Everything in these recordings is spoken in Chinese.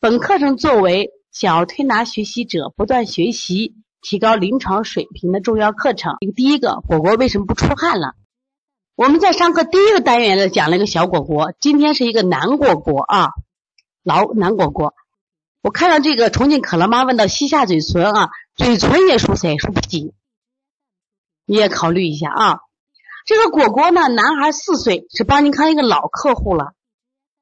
本课程作为小儿推拿学习者不断学习、提高临床水平的重要课程。第一个，果果为什么不出汗了？我们在上课第一个单元呢，讲了一个小果果，今天是一个男果果啊，老男果果。我看到这个重庆可乐妈问到膝下嘴唇啊，嘴唇也属谁？属脾。你也考虑一下啊。这个果果呢，男孩四岁，是邦尼康一个老客户了。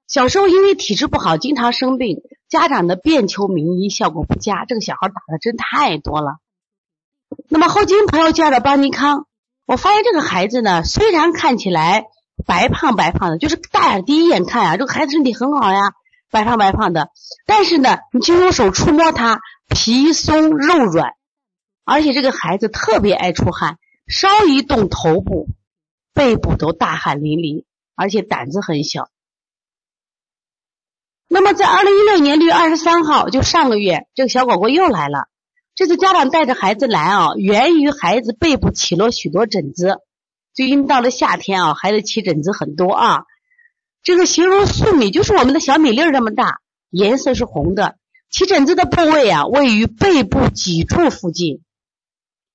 小时候因为体质不好，经常生病，家长的遍求名医，效果不佳。这个小孩打的针太多了。那么后经朋友介绍的邦尼康，我发现这个孩子呢，虽然看起来白胖白胖的，就是大眼第一眼看啊，这个孩子身体很好呀，白胖白胖的。但是呢，你就用手触摸他，皮松肉软，而且这个孩子特别爱出汗，稍一动头部、背部都大汗淋漓，而且胆子很小。那么，在二零一六年六月二十三号，就上个月，这个小果果又来了。这次家长带着孩子来啊，源于孩子背部起了许多疹子。最近到了夏天啊，孩子起疹子很多啊。这个形容粟米，就是我们的小米粒儿这么大，颜色是红的。起疹子的部位啊，位于背部脊柱附近，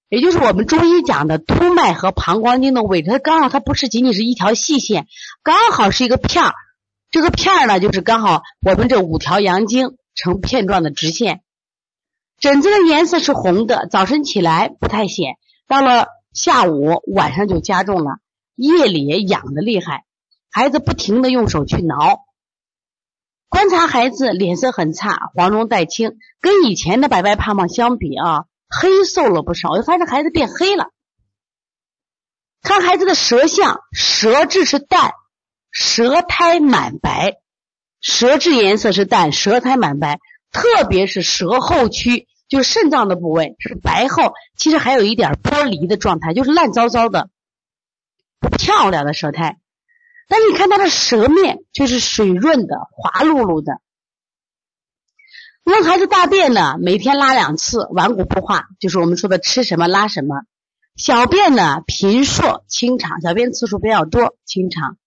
也就是我们中医讲的督脉和膀胱经的位置。它刚好，它不是仅仅是一条细线，刚好是一个片儿。这个片儿呢，就是刚好我们这五条阳经成片状的直线。疹子的颜色是红的，早晨起来不太显，到了下午晚上就加重了，夜里也痒的厉害，孩子不停的用手去挠。观察孩子脸色很差，黄中带青，跟以前的白白胖胖相比啊，黑瘦了不少。我就发现孩子变黑了。看孩子的舌象，舌质是淡。舌苔满白，舌质颜色是淡，舌苔满白，特别是舌后区，就是肾脏的部位是白厚，其实还有一点剥离的状态，就是烂糟糟的，不漂亮的舌苔。但是你看他的舌面就是水润的，滑漉漉的。那孩子大便呢，每天拉两次，顽固不化，就是我们说的吃什么拉什么。小便呢频数清长，小便次数比较多，清长。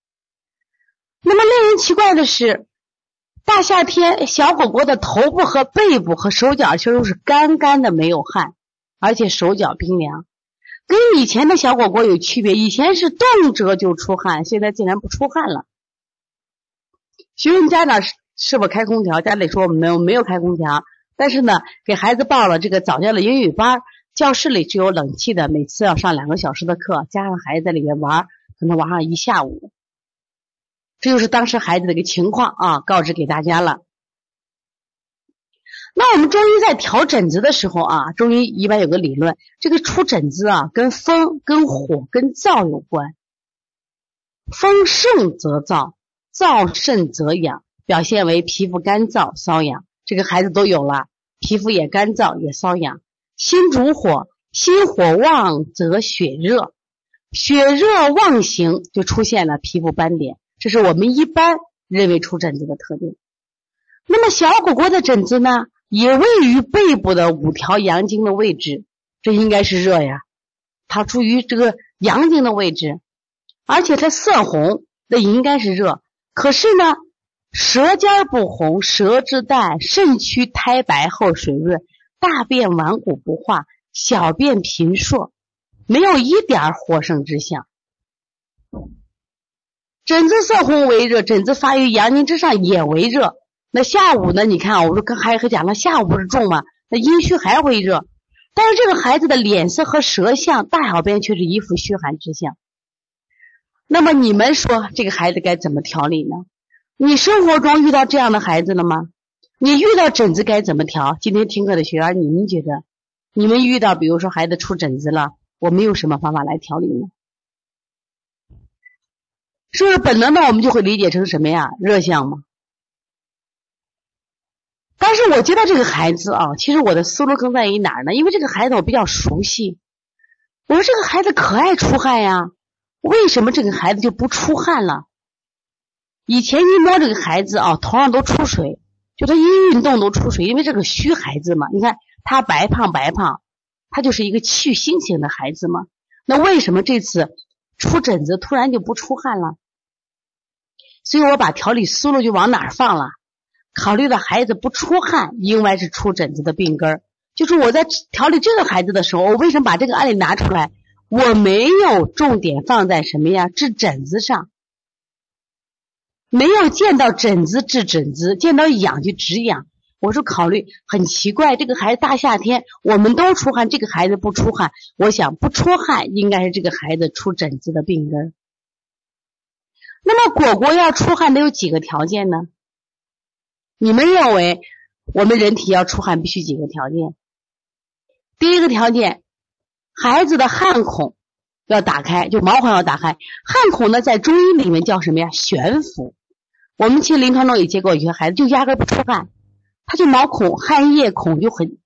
那么令人奇怪的是，大夏天小果果的头部和背部和手脚却都是干干的，没有汗，而且手脚冰凉，跟以前的小果果有区别。以前是动辄就出汗，现在竟然不出汗了。询问家长是是否开空调，家里说我们没有没有开空调，但是呢，给孩子报了这个早教的英语班，教室里是有冷气的，每次要上两个小时的课，加上孩子在里面玩，可能玩上一下午。这就是当时孩子的一个情况啊，告知给大家了。那我们中医在调疹子的时候啊，中医一般有个理论，这个出疹子啊，跟风、跟火、跟燥有关。风盛则燥，燥盛则痒，表现为皮肤干燥、瘙痒。这个孩子都有了，皮肤也干燥也瘙痒。心主火，心火旺则血热，血热旺行就出现了皮肤斑点。这是我们一般认为出疹子的特点。那么小果果的疹子呢，也位于背部的五条阳经的位置，这应该是热呀。它处于这个阳经的位置，而且它色红，那应该是热。可是呢，舌尖不红，舌质淡，肾区苔白厚水润，大便顽固不化，小便频数，没有一点儿火盛之象。疹子色红为热，疹子发于阳经之上也为热。那下午呢？你看，我说跟孩子讲了，下午不是重吗？那阴虚还会热。但是这个孩子的脸色和舌象，大小便却是一副虚寒之象。那么你们说这个孩子该怎么调理呢？你生活中遇到这样的孩子了吗？你遇到疹子该怎么调？今天听课的学员，你们觉得，你们遇到比如说孩子出疹子了，我们用什么方法来调理呢？是不是本能的我们就会理解成什么呀？热象吗？但是我接到这个孩子啊，其实我的思路更在于哪儿呢？因为这个孩子我比较熟悉。我说这个孩子可爱出汗呀，为什么这个孩子就不出汗了？以前一摸这个孩子啊，头上都出水，就他一运动都出水，因为这个虚孩子嘛。你看他白胖白胖，他就是一个去心型的孩子嘛。那为什么这次出疹子突然就不出汗了？所以我把调理思路就往哪儿放了？考虑到孩子不出汗，应该是出疹子的病根儿。就是我在调理这个孩子的时候，我为什么把这个案例拿出来？我没有重点放在什么呀？治疹子上，没有见到疹子治疹子，见到痒就止痒。我说考虑很奇怪，这个孩子大夏天我们都出汗，这个孩子不出汗，我想不出汗应该是这个孩子出疹子的病根。那么果果要出汗得有几个条件呢？你们认为我们人体要出汗必须几个条件？第一个条件，孩子的汗孔要打开，就毛孔要打开。汗孔呢，在中医里面叫什么呀？悬浮。我们其实临床中也接过有些孩子，就压根不出汗，他就毛孔汗液孔就很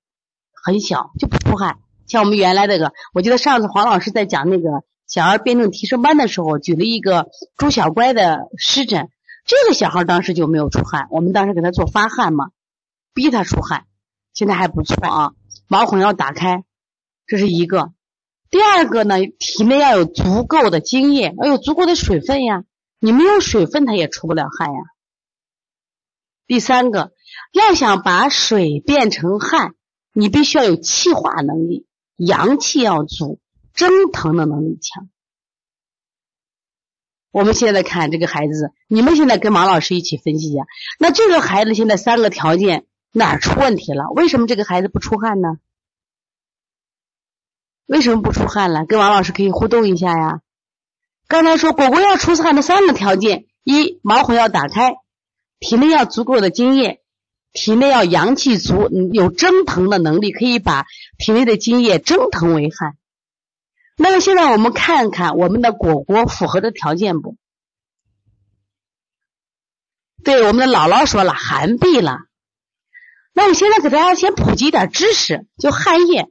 很小，就不出汗。像我们原来那个，我记得上次黄老师在讲那个小儿辩证提升班的时候，举了一个朱小乖的湿疹，这个小孩当时就没有出汗，我们当时给他做发汗嘛，逼他出汗，现在还不错啊。毛孔要打开，这是一个。第二个呢，体内要有足够的津液，要有足够的水分呀。你没有水分，它也出不了汗呀。第三个，要想把水变成汗，你必须要有气化能力，阳气要足，蒸腾的能力强。我们现在看这个孩子，你们现在跟王老师一起分析一下，那这个孩子现在三个条件。哪出问题了？为什么这个孩子不出汗呢？为什么不出汗了？跟王老师可以互动一下呀。刚才说果果要出汗的三个条件：一、毛孔要打开，体内要足够的津液，体内要阳气足，有蒸腾的能力，可以把体内的津液蒸腾为汗。那么现在我们看看我们的果果符合的条件不？对，我们的姥姥说了，寒痹了。那我现在给大家先普及一点知识，就汗液。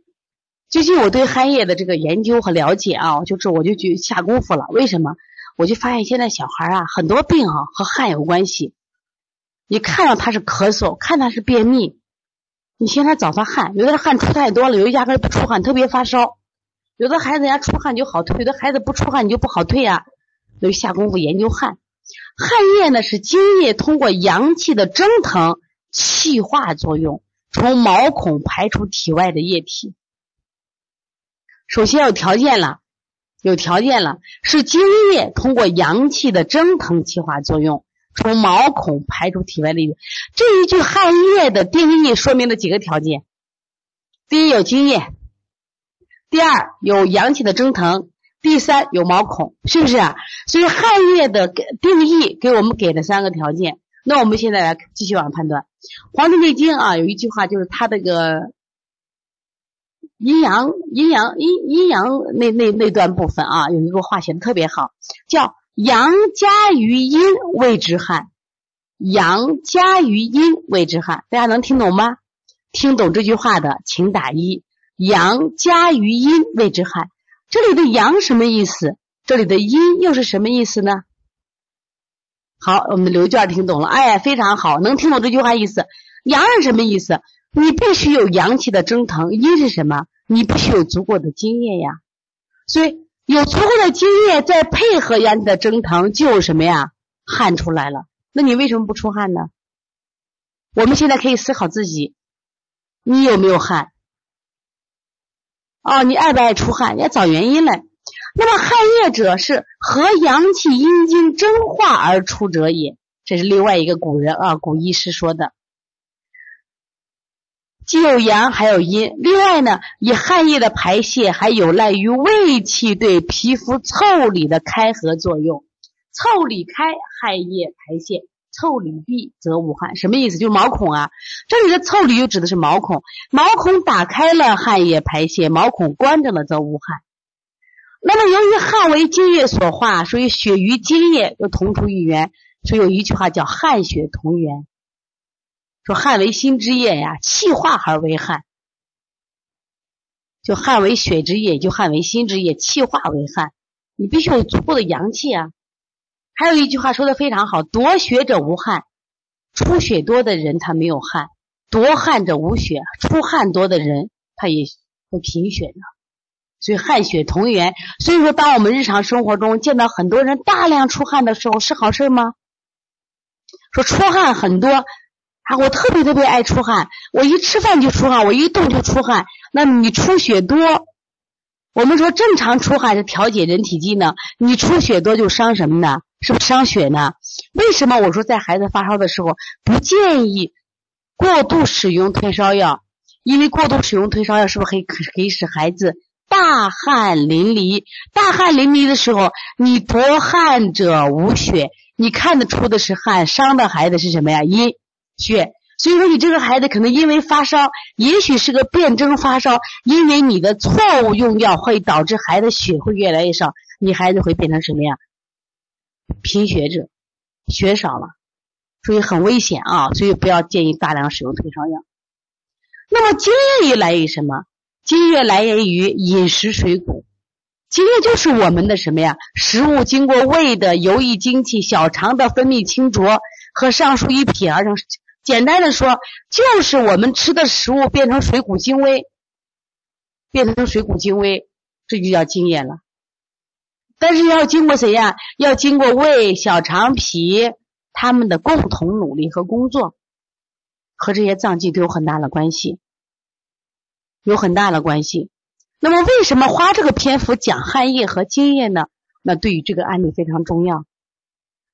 最近我对汗液的这个研究和了解啊，就是我就去下功夫了。为什么？我就发现现在小孩啊，很多病啊和汗有关系。你看到他是咳嗽，看他是便秘，你先他找他汗。有的汗出太多了，有的压根不出汗，特别发烧。有的孩子家出汗就好退，有的孩子不出汗你就不好退啊。就下功夫研究汗。汗液呢是精液通过阳气的蒸腾。气化作用，从毛孔排出体外的液体。首先有条件了，有条件了，是精液通过阳气的蒸腾气化作用，从毛孔排出体外的液。这一句汗液的定义说明了几个条件：第一，有精液；第二，有阳气的蒸腾；第三，有毛孔，是不是？所以汗液的定义给我们给了三个条件。那我们现在来继续往判断，《黄帝内经》啊有一句话，就是它这个阴阳阴阳阴阴阳那那那段部分啊，有一个话写的特别好，叫阳加于阴谓之汗，阳加于阴谓之汗，大家能听懂吗？听懂这句话的请打一，阳加于阴谓之汗，这里的阳什么意思？这里的阴又是什么意思呢？好，我们的刘娟听懂了，哎，非常好，能听懂这句话意思。阳是什么意思？你必须有阳气的蒸腾。阴是什么？你必须有足够的津液呀。所以有足够的津液，再配合阳气的蒸腾，就什么呀？汗出来了。那你为什么不出汗呢？我们现在可以思考自己，你有没有汗？哦，你爱不爱出汗？要找原因来。那么汗液者是和阳气阴经蒸化而出者也，这是另外一个古人啊，古医师说的。既有阳还有阴，另外呢，以汗液的排泄还有赖于胃气对皮肤腠理的开合作用。腠理开，汗液排泄；腠理闭，则无汗。什么意思？就是毛孔啊，这里的腠理又指的是毛孔，毛孔打开了，汗液排泄；毛孔关着了，则无汗。那么，由于汗为津液所化，所以血与津液又同出一源，所以有一句话叫“汗血同源”。说汗为心之液呀，气化而为汗。就汗为血之液，就汗为心之液，气化为汗。你必须有足够的阳气啊。还有一句话说的非常好：夺血者无汗，出血多的人他没有汗；夺汗者无血，出汗多的人他也会贫血的。所以汗血同源。所以说，当我们日常生活中见到很多人大量出汗的时候，是好事吗？说出汗很多啊，我特别特别爱出汗，我一吃饭就出汗，我一动就出汗。那你出血多，我们说正常出汗是调节人体机能，你出血多就伤什么呢？是不是伤血呢？为什么我说在孩子发烧的时候不建议过度使用退烧药？因为过度使用退烧药是不是可以可以使孩子大汗淋漓？大汗淋漓的时候，你夺汗者无血。你看得出的是汗，伤的孩子是什么呀？阴血，所以说你这个孩子可能因为发烧，也许是个辨证发烧，因为你的错误用药会导致孩子血会越来越少，你孩子会变成什么呀？贫血者，血少了，所以很危险啊！所以不要建议大量使用退烧药。那么津液来源于什么？津液来源于饮食水谷。津液就是我们的什么呀？食物经过胃的游溢精气、小肠的分泌清浊和上述一品而成。简单的说，就是我们吃的食物变成水谷精微，变成水谷精微，这就叫津液了。但是要经过谁呀？要经过胃、小肠、脾他们的共同努力和工作，和这些脏器都有很大的关系，有很大的关系。那么为什么花这个篇幅讲汗液和津液呢？那对于这个案例非常重要。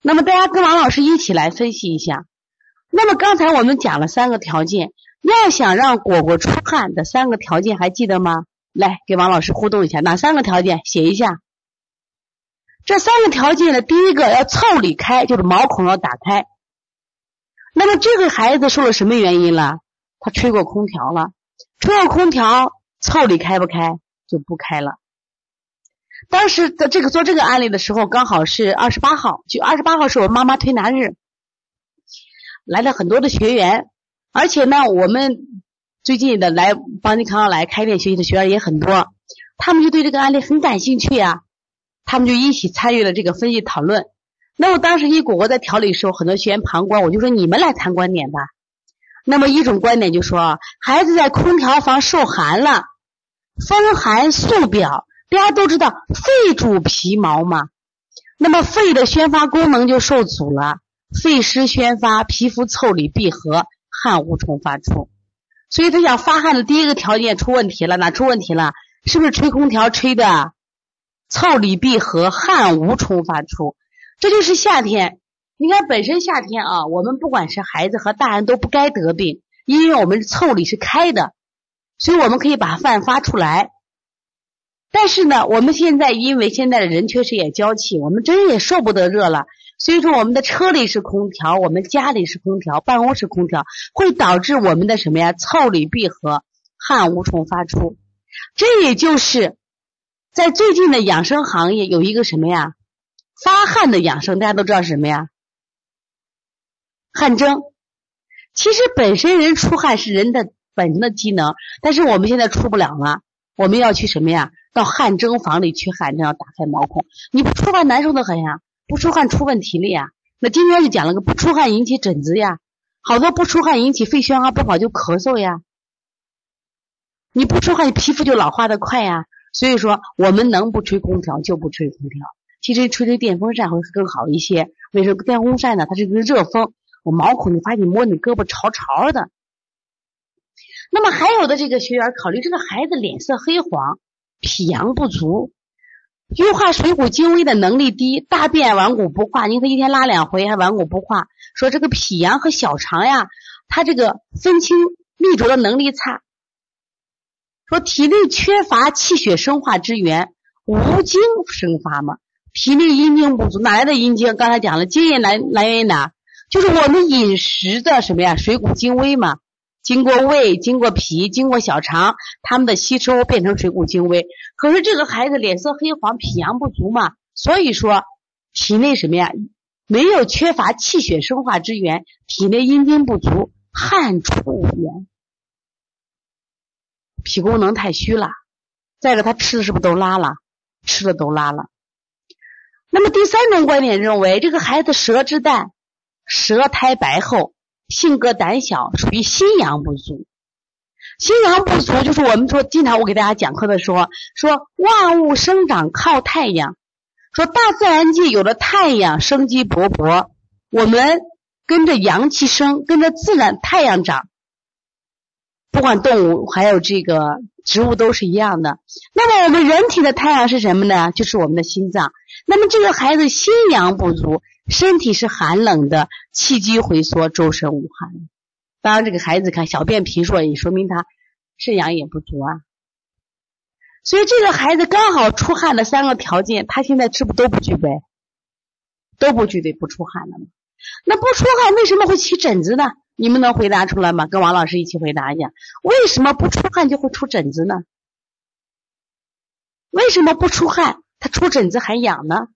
那么大家跟王老师一起来分析一下。那么刚才我们讲了三个条件，要想让果果出汗的三个条件还记得吗？来，给王老师互动一下，哪三个条件？写一下。这三个条件呢，第一个要腠理开，就是毛孔要打开。那么这个孩子受了什么原因了？他吹过空调了，吹过空调。腠理开不开就不开了。当时在这个做这个案例的时候，刚好是二十八号，就二十八号是我妈妈推拿日，来了很多的学员，而且呢，我们最近的来邦尼康来开店学习的学员也很多，他们就对这个案例很感兴趣呀，他们就一起参与了这个分析讨论。那么当时一果果在调理的时候，很多学员旁观，我就说你们来谈观点吧。那么一种观点就说，孩子在空调房受寒了。风寒素表，大家都知道肺主皮毛嘛，那么肺的宣发功能就受阻了，肺湿宣发，皮肤腠理闭合，汗无从发出，所以他想发汗的第一个条件出问题了，哪出问题了？是不是吹空调吹的腠理闭合，汗无从发出？这就是夏天，你看本身夏天啊，我们不管是孩子和大人都不该得病，因为我们腠理是开的。所以我们可以把饭发出来，但是呢，我们现在因为现在的人确实也娇气，我们真也受不得热了。所以说，我们的车里是空调，我们家里是空调，办公室空调，会导致我们的什么呀？腠理闭合，汗无从发出。这也就是在最近的养生行业有一个什么呀？发汗的养生，大家都知道是什么呀？汗蒸。其实本身人出汗是人的。本身的机能，但是我们现在出不了了，我们要去什么呀？到汗蒸房里去汗蒸，要打开毛孔。你不出汗难受的很呀，不出汗出问题了呀。那今天就讲了个不出汗引起疹子呀，好多不出汗引起肺宣化不好就咳嗽呀。你不出汗，你皮肤就老化的快呀。所以说，我们能不吹空调就不吹空调。其实吹吹电风扇会更好一些。为什么电风扇呢？它是个热风，我毛孔你发现摸你胳膊潮潮的。那么还有的这个学员考虑这个孩子脸色黑黄，脾阳不足，运化水谷精微的能力低，大便顽固不化。你看一天拉两回还顽固不化，说这个脾阳和小肠呀，他这个分清泌浊的能力差。说体内缺乏气血生化之源，无精生发嘛，体内阴精不足，哪来的阴精？刚才讲了，精液来来源于哪？就是我们饮食的什么呀？水谷精微嘛。经过胃，经过脾，经过小肠，他们的吸收变成水谷精微。可是这个孩子脸色黑黄，脾阳不足嘛，所以说体内什么呀？没有缺乏气血生化之源，体内阴精不足，汗出无源，脾功能太虚了。再一个，他吃的是不是都拉了？吃的都拉了。那么第三种观点认为，这个孩子舌质淡，舌苔白厚，性格胆小，属于心阳不足。心阳不足就是我们说，经常我给大家讲课的时候说，万物生长靠太阳，说大自然界有了太阳，生机勃勃。我们跟着阳气生，跟着自然太阳长。不管动物还有这个植物都是一样的。那么我们人体的太阳是什么呢？就是我们的心脏。那么这个孩子心阳不足，身体是寒冷的，气机回缩，周身无寒。当然，这个孩子看小便频数，也说明他肾阳也不足啊。所以这个孩子刚好出汗的三个条件，他现在是不是都不具备？都不具备不出汗了吗？那不出汗为什么会起疹子呢？你们能回答出来吗？跟王老师一起回答一下，为什么不出汗就会出疹子呢？为什么不出汗？他出疹子还痒呢，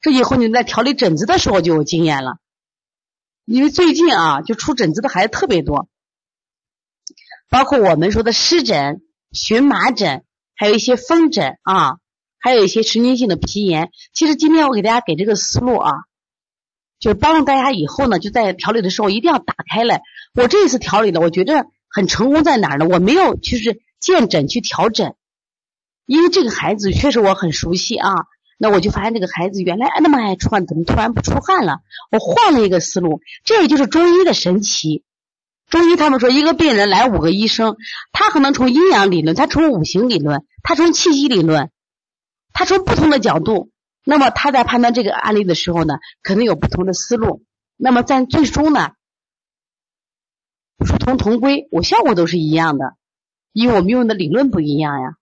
这以后你在调理疹子的时候就有经验了。因为最近啊，就出疹子的孩子特别多，包括我们说的湿疹、荨麻疹，还有一些风疹啊，还有一些神经性的皮炎。其实今天我给大家给这个思路啊，就帮助大家以后呢，就在调理的时候一定要打开来。我这一次调理的，我觉得很成功在哪儿呢？我没有就是见诊去调诊。因为这个孩子确实我很熟悉啊，那我就发现这个孩子原来那么爱出汗，怎么突然不出汗了？我换了一个思路，这也就是中医的神奇。中医他们说，一个病人来五个医生，他可能从阴阳理论，他从五行理论，他从气机理论，他从不同的角度，那么他在判断这个案例的时候呢，可能有不同的思路。那么在最终呢，殊途同归，我效果都是一样的，因为我们用的理论不一样呀。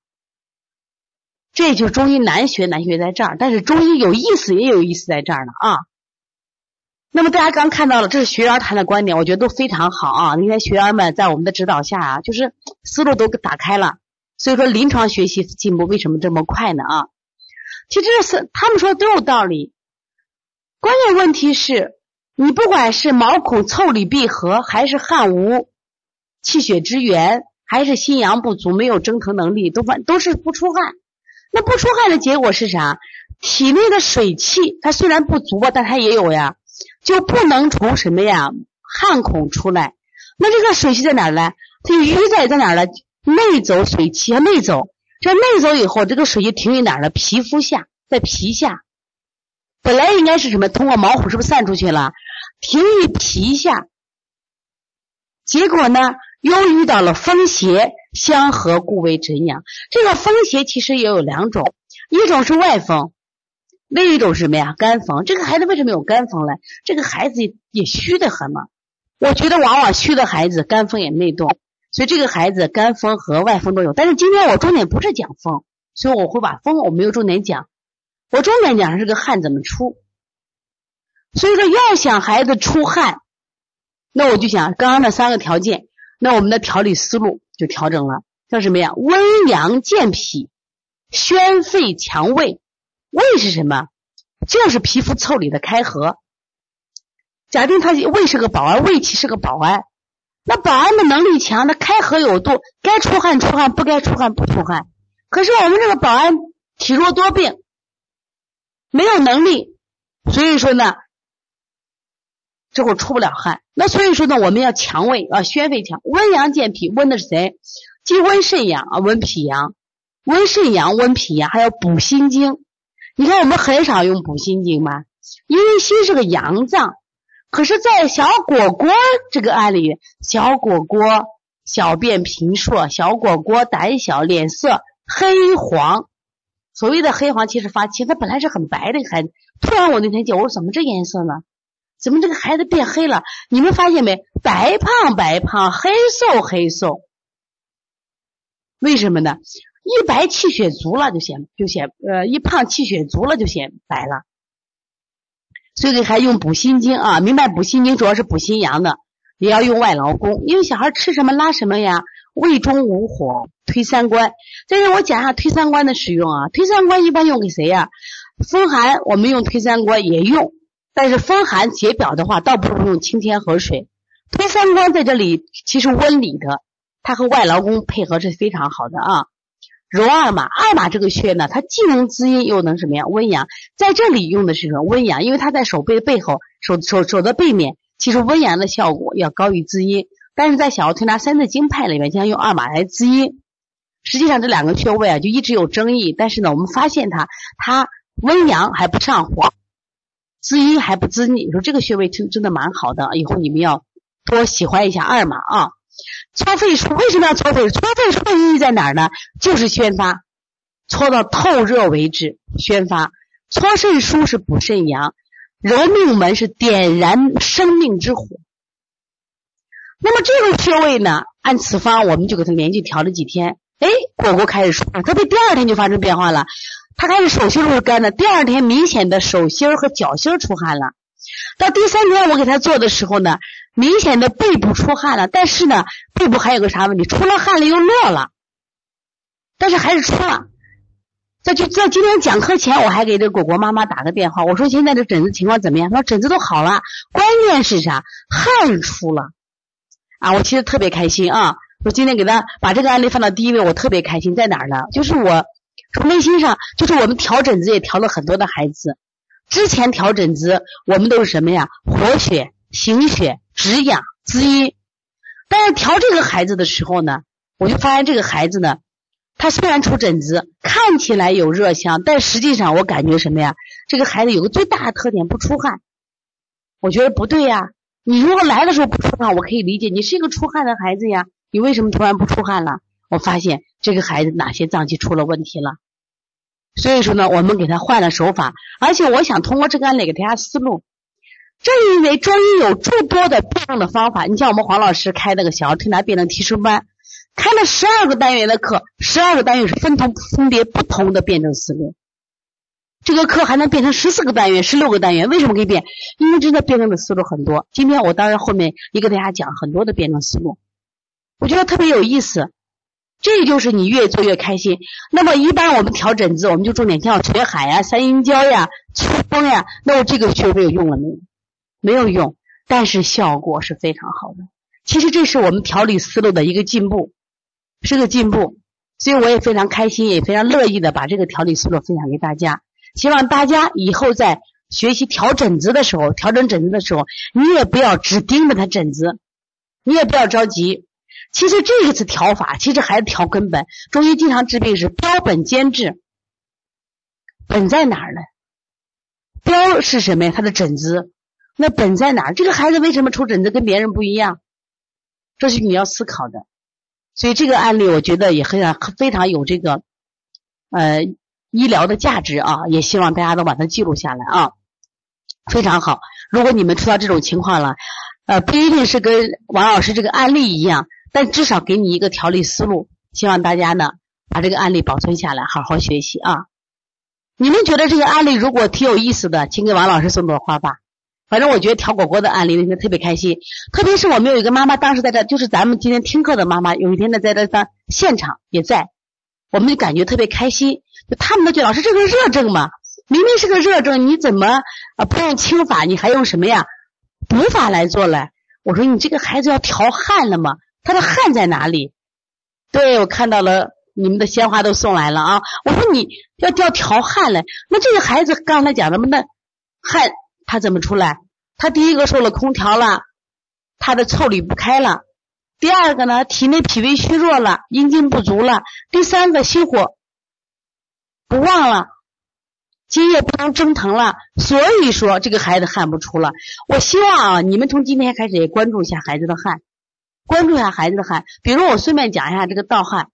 这就中医难学，难学在这儿。但是中医有意思，也有意思在这儿呢啊。那么大家刚看到了，这是学员谈的观点，我觉得都非常好啊。那些学员们在我们的指导下啊，就是思路都打开了。所以说临床学习进步为什么这么快呢啊？其实这是他们说的都有道理。关键问题是你不管是毛孔腠理闭合，还是汗无气血之源，还是心阳不足，没有蒸腾能力，都反都是不出汗。那不出汗的结果是啥？体内的水气它虽然不足吧，但它也有呀，就不能从什么呀汗孔出来。那这个水气在哪儿呢？它淤在在哪儿呢？内走水气内走，这内走以后，这个水就停于哪儿呢？皮肤下，在皮下。本来应该是什么？通过毛孔是不是散出去了？停于皮下。结果呢，又遇到了风邪。相合故为真阳。这个风邪其实也有两种，一种是外风，另一种是什么呀？干风。这个孩子为什么有干风呢？这个孩子也虚得很嘛。我觉得往往虚的孩子干风也内动，所以这个孩子干风和外风都有。但是今天我重点不是讲风，所以我会把风我没有重点讲，我重点讲是个汗怎么出。所以说要想孩子出汗，那我就想刚刚那三个条件，那我们的调理思路。就调整了，叫什么呀？温阳健脾，宣肺强胃。胃是什么？就是皮肤腠理的开合。假定他胃是个保安，胃气是个保安，那保安的能力强，那开合有度，该出汗出汗，不该出汗不出汗。可是我们这个保安体弱多病，没有能力，所以说呢。这会出不了汗，那所以说呢，我们要强胃啊，宣肺强，温阳健脾，温的是谁？既温肾阳啊，温脾阳，温肾阳，温脾阳，还要补心经。你看我们很少用补心经嘛，因为心是个阳脏。可是，在小果果这个案例，小果果小便频数，小果果胆小，脸色黑黄。所谓的黑黄，其实发青，他本来是很白的孩子，突然我那天见，我说怎么这颜色呢？怎么这个孩子变黑了？你们发现没？白胖白胖，黑瘦黑瘦，为什么呢？一白气血足了就显就显呃，一胖气血足了就显白了。所以还用补心经啊，明白补心经主要是补心阳的，也要用外劳宫，因为小孩吃什么拉什么呀，胃中无火，推三关。再让我讲一下推三关的使用啊，推三关一般用给谁呀？风寒我们用推三关也用。但是风寒解表的话，倒不如用清天河水。推三关在这里其实温里的，它和外劳宫配合是非常好的啊。揉二马，二马这个穴呢，它既能滋阴又能什么呀？温阳。在这里用的是什么？温阳，因为它在手背的背后，手手手的背面，其实温阳的效果要高于滋阴。但是在小儿推拿三字经派里面，经常用二马来滋阴。实际上这两个穴位啊，就一直有争议。但是呢，我们发现它，它温阳还不上火，滋阴还不滋腻。你说这个穴位真真的蛮好的，以后你们要多喜欢一下二马啊。搓肺腧为什么要搓肺？搓肺腧的意义在哪儿呢？就是宣发，搓到透热为止。宣发，搓肾腧是补肾阳，揉命门是点燃生命之火。那么这个穴位呢，按此方我们就给他连续调了几天，哎，果果开始出特别第二天就发生变化了。他开始手心都是干的，第二天明显的手心和脚心出汗了。到第三天我给他做的时候呢。明显的背部出汗了，但是呢，背部还有个啥问题？出了汗了又落了，但是还是出了。在就在今天讲课前，我还给这果果妈妈打个电话，我说现在这疹子情况怎么样？她说疹子都好了，关键是啥？汗出了啊！我其实特别开心啊！我今天给他把这个案例放到第一位，我特别开心，在哪儿呢？就是我从内心上，就是我们调疹子也调了很多的孩子，之前调疹子我们都是什么呀？活血。行血止痒滋阴，但是调这个孩子的时候呢，我就发现这个孩子呢，他虽然出疹子，看起来有热象，但实际上我感觉什么呀？这个孩子有个最大的特点，不出汗。我觉得不对呀，你如果来的时候不出汗，我可以理解，你是一个出汗的孩子呀，你为什么突然不出汗了？我发现这个孩子哪些脏器出了问题了？所以说呢，我们给他换了手法，而且我想通过这个案例给大家思路。正因为中医有诸多的辩证的方法，你像我们黄老师开那个小儿推拿辩证提升班，开了十二个单元的课，十二个单元是分同分别不同的辩证思路。这个课还能变成十四个单元、十六个单元，为什么可以变？因为真的辩证的思路很多。今天我当然后面也给大家讲很多的辩证思路，我觉得特别有意思。这就是你越做越开心。那么一般我们调疹子，我们就重点像血海呀、三阴交呀、祛风呀，那我这个穴位用了没有？没有用，但是效果是非常好的。其实这是我们调理思路的一个进步，是个进步。所以我也非常开心，也非常乐意的把这个调理思路分享给大家。希望大家以后在学习调疹子的时候，调整疹子的时候，你也不要只盯着它疹子，你也不要着急。其实这一次调法，其实还是调根本。中医经常治病是标本兼治，本在哪儿呢？标是什么呀？它的疹子。那本在哪？这个孩子为什么出疹子跟别人不一样？这是你要思考的。所以这个案例我觉得也非常非常有这个呃医疗的价值啊，也希望大家都把它记录下来啊，非常好。如果你们出到这种情况了，呃，不一定是跟王老师这个案例一样，但至少给你一个调理思路。希望大家呢把这个案例保存下来，好好学习啊。你们觉得这个案例如果挺有意思的，请给王老师送朵花吧。反正我觉得调果果的案例那天特别开心，特别是我们有一个妈妈，当时在这，就是咱们今天听课的妈妈，有一天呢在这当现场也在，我们就感觉特别开心。就他们都觉得老师这个热症嘛，明明是个热症，你怎么啊不用清法，你还用什么呀补法来做嘞？我说你这个孩子要调汗了吗？他的汗在哪里？对我看到了你们的鲜花都送来了啊！我说你要调调汗嘞，那这个孩子刚才讲的么那汗。他怎么出来？他第一个受了空调了，他的腠理不开了；第二个呢，体内脾胃虚弱了，阴精不足了；第三个心火不旺了，津液不能蒸腾了。所以说这个孩子汗不出了。我希望啊，你们从今天开始也关注一下孩子的汗，关注一下孩子的汗。比如我顺便讲一下这个盗汗。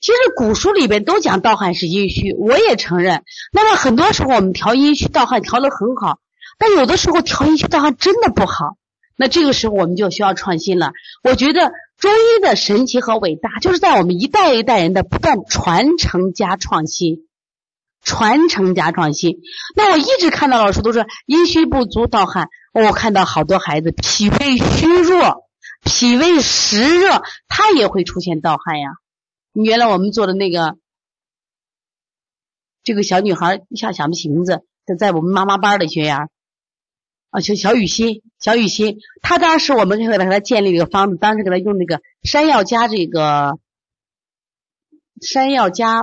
其实古书里边都讲盗汗是阴虚，我也承认。那么很多时候我们调阴虚盗汗调的很好。但有的时候调阴虚盗汗真的不好，那这个时候我们就需要创新了。我觉得中医的神奇和伟大，就是在我们一代一代人的不断传承加创新，传承加创新。那我一直看到老师都说阴虚不足盗汗，我看到好多孩子脾胃虚弱、脾胃湿热，他也会出现盗汗呀。原来我们做的那个这个小女孩一下想不起名字，在我们妈妈班的学员。啊，小小雨欣，小雨欣，他当时我们给他给他建立一个方子，当时给他用那个山药加这个山药加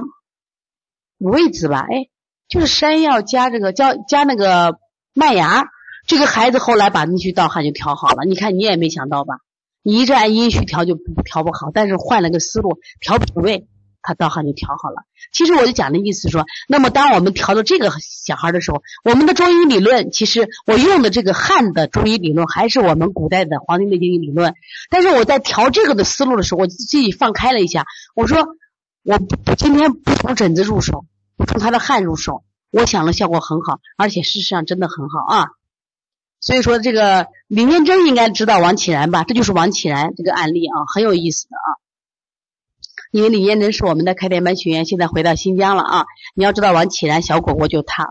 五味子吧，哎，就是山药加这个加加那个麦芽，这个孩子后来把阴虚盗汗就调好了。你看你也没想到吧？你一直按阴虚调就调不好，但是换了个思路，调脾胃。他盗汗就调好了。其实我就讲的意思说，那么当我们调到这个小孩的时候，我们的中医理论，其实我用的这个汉的中医理论还是我们古代的《黄帝内经》理论。但是我在调这个的思路的时候，我自己放开了一下，我说我今天不从疹子入手，不从他的汗入手，我想了效果很好，而且事实上真的很好啊。所以说这个李念真应该知道王启然吧？这就是王启然这个案例啊，很有意思的啊。因为李彦真是我们的开店班学员，现在回到新疆了啊！你要知道王启然小果果就他啊。